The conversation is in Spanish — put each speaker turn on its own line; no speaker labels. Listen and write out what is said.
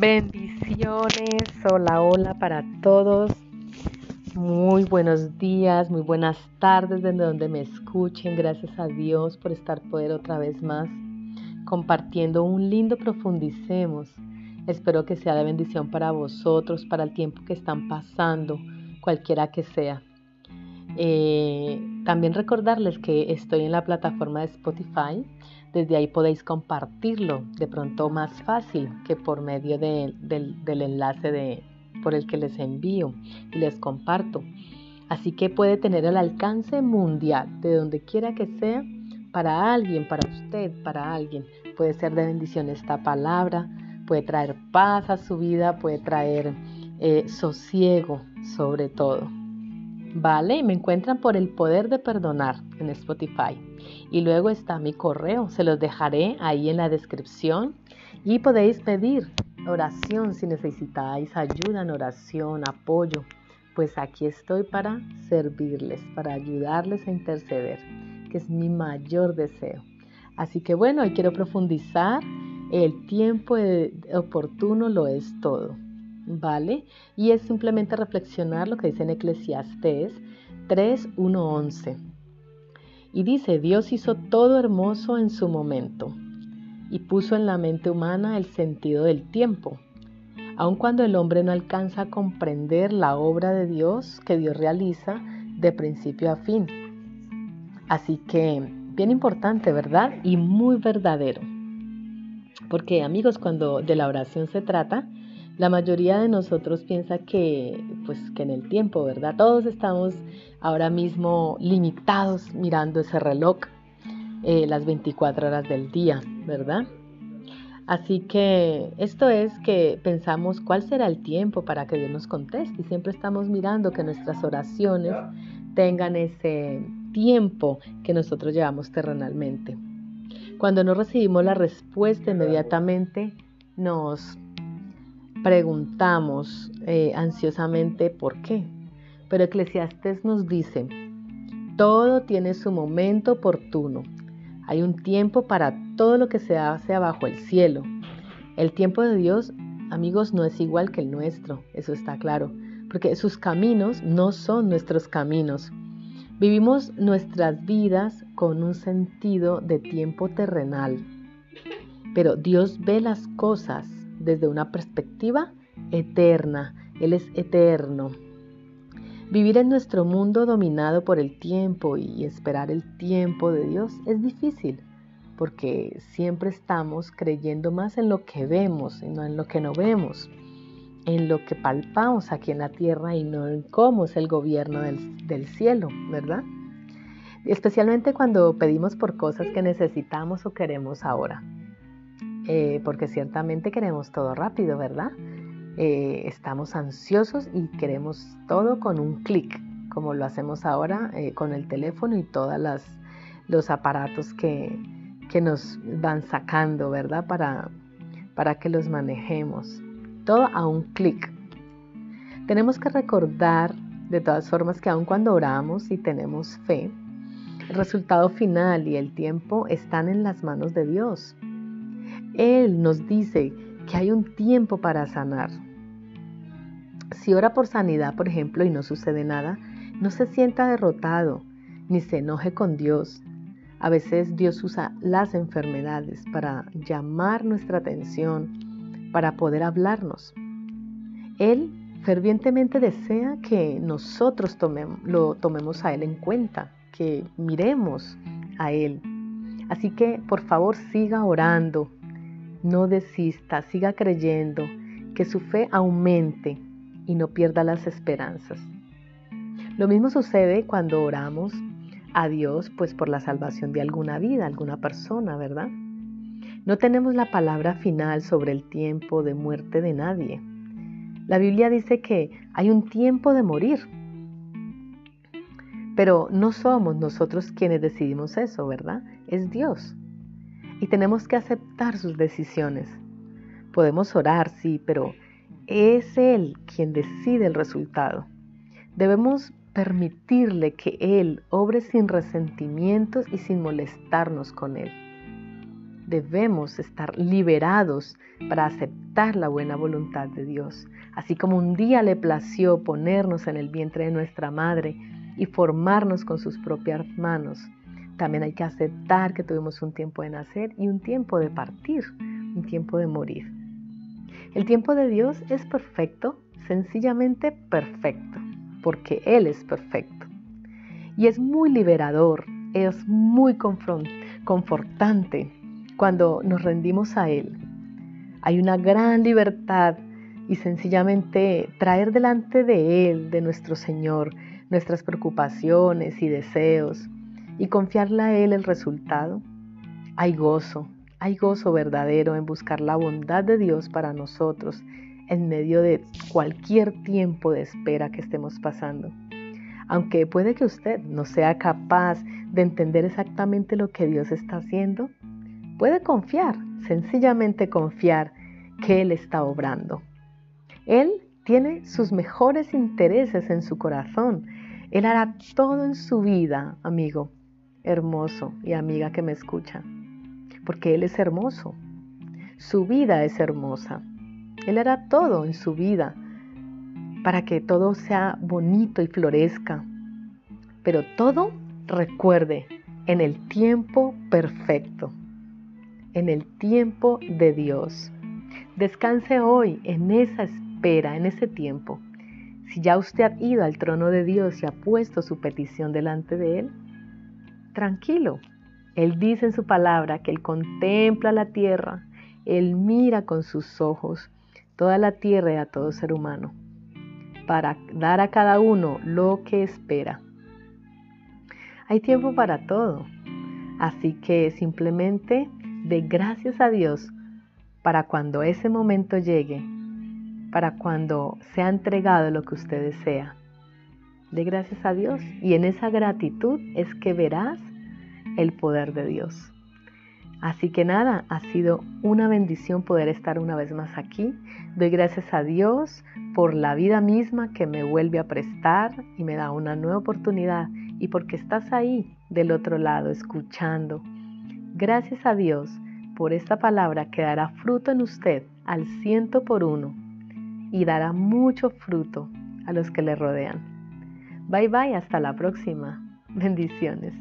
Bendiciones, hola, hola para todos. Muy buenos días, muy buenas tardes desde donde me escuchen. Gracias a Dios por estar poder otra vez más compartiendo un lindo profundicemos. Espero que sea de bendición para vosotros, para el tiempo que están pasando, cualquiera que sea. Eh, también recordarles que estoy en la plataforma de Spotify. Desde ahí podéis compartirlo de pronto más fácil que por medio del, enlace de, por el que les envío y les comparto. Así que puede tener el alcance mundial de donde quiera que sea para alguien, para usted, para alguien. Puede ser de bendición esta palabra, puede traer paz a su vida, puede traer eh, sosiego sobre todo. Vale, y me encuentran por el poder de perdonar en Spotify. Y luego está mi correo, se los dejaré ahí en la descripción y podéis pedir oración si necesitáis ayuda en oración, apoyo. Pues aquí estoy para servirles, para ayudarles a interceder, que es mi mayor deseo. Así que bueno, hoy quiero profundizar. El tiempo oportuno lo es todo. ¿Vale? Y es simplemente reflexionar lo que dice en Eclesiastés 3, 1, 11. Y dice, Dios hizo todo hermoso en su momento y puso en la mente humana el sentido del tiempo. Aun cuando el hombre no alcanza a comprender la obra de Dios que Dios realiza de principio a fin. Así que, bien importante, ¿verdad? Y muy verdadero. Porque amigos, cuando de la oración se trata, la mayoría de nosotros piensa que, pues, que en el tiempo, ¿verdad? Todos estamos ahora mismo limitados mirando ese reloj eh, las 24 horas del día, ¿verdad? Así que esto es que pensamos cuál será el tiempo para que Dios nos conteste y siempre estamos mirando que nuestras oraciones tengan ese tiempo que nosotros llevamos terrenalmente. Cuando no recibimos la respuesta inmediatamente, nos preguntamos eh, ansiosamente por qué. Pero Eclesiastes nos dice, todo tiene su momento oportuno. Hay un tiempo para todo lo que se hace abajo el cielo. El tiempo de Dios, amigos, no es igual que el nuestro, eso está claro, porque sus caminos no son nuestros caminos. Vivimos nuestras vidas con un sentido de tiempo terrenal, pero Dios ve las cosas desde una perspectiva eterna. Él es eterno. Vivir en nuestro mundo dominado por el tiempo y esperar el tiempo de Dios es difícil porque siempre estamos creyendo más en lo que vemos y no en lo que no vemos, en lo que palpamos aquí en la tierra y no en cómo es el gobierno del, del cielo, ¿verdad? Especialmente cuando pedimos por cosas que necesitamos o queremos ahora. Eh, porque ciertamente queremos todo rápido, ¿verdad? Eh, estamos ansiosos y queremos todo con un clic, como lo hacemos ahora eh, con el teléfono y todos los aparatos que, que, nos van sacando, ¿verdad? Para, para que los manejemos. Todo a un clic. Tenemos que recordar, de todas formas, que aun cuando oramos y tenemos fe, el resultado final y el tiempo están en las manos de Dios. Él nos dice que hay un tiempo para sanar. Si ora por sanidad, por ejemplo, y no sucede nada, no se sienta derrotado ni se enoje con Dios. A veces Dios usa las enfermedades para llamar nuestra atención, para poder hablarnos. Él fervientemente desea que nosotros lo tomemos a Él en cuenta, que miremos a Él. Así que por favor siga orando, no desista, siga creyendo, que su fe aumente y no pierda las esperanzas. Lo mismo sucede cuando oramos a Dios pues por la salvación de alguna vida, alguna persona, ¿verdad? No tenemos la palabra final sobre el tiempo de muerte de nadie. La Biblia dice que hay un tiempo de morir, pero no somos nosotros quienes decidimos eso, ¿verdad? Es Dios y tenemos que aceptar sus decisiones. Podemos orar, sí, pero es Él quien decide el resultado. Debemos permitirle que Él obre sin resentimientos y sin molestarnos con Él. debemos estar liberados para aceptar la buena voluntad de Dios. Así como un día le plació ponernos en el vientre de nuestra madre y formarnos con sus propias manos, también hay que aceptar que tuvimos un tiempo de nacer y un tiempo de partir, un tiempo de morir. El tiempo de Dios es perfecto, sencillamente perfecto, porque Él es perfecto. Y es muy liberador, es muy confortante cuando nos rendimos a Él. Hay una gran libertad y sencillamente traer delante de Él, de nuestro Señor, nuestras preocupaciones y deseos y confiarle a Él el resultado. Hay gozo, hay gozo verdadero en buscar la bondad de Dios para nosotros en medio de cualquier tiempo de espera que estemos pasando. Aunque puede que usted no sea capaz de entender exactamente lo que Dios está haciendo, puede confiar, sencillamente confiar que Él está obrando. Él tiene sus mejores intereses en su corazón. Él hará todo en su vida, amigo, hermoso y amiga que me escucha porque Él es hermoso. Su vida es hermosa. Él hará todo en su vida para que todo sea bonito y florezca. Pero todo, recuerde, en el tiempo perfecto, en el tiempo de Dios. Descanse hoy en esa espera, en ese tiempo. Si ya usted ha ido al trono de Dios y ha puesto su petición delante de Él, tranquilo, él dice en su palabra que Él contempla la tierra, Él mira con sus ojos toda la tierra y a todo ser humano, para dar a cada uno lo que espera. Hay tiempo para todo, así que simplemente de gracias a Dios para cuando ese momento llegue, para cuando sea entregado lo que usted desea. De gracias a Dios y en esa gratitud es que verás el poder de Dios. Así que nada, ha sido una bendición poder estar una vez más aquí. Doy gracias a Dios por la vida misma que me vuelve a prestar y me da una nueva oportunidad y porque estás ahí del otro lado escuchando. Gracias a Dios por esta palabra que dará fruto en usted al ciento por uno y dará mucho fruto a los que le rodean. Bye bye, hasta la próxima. Bendiciones.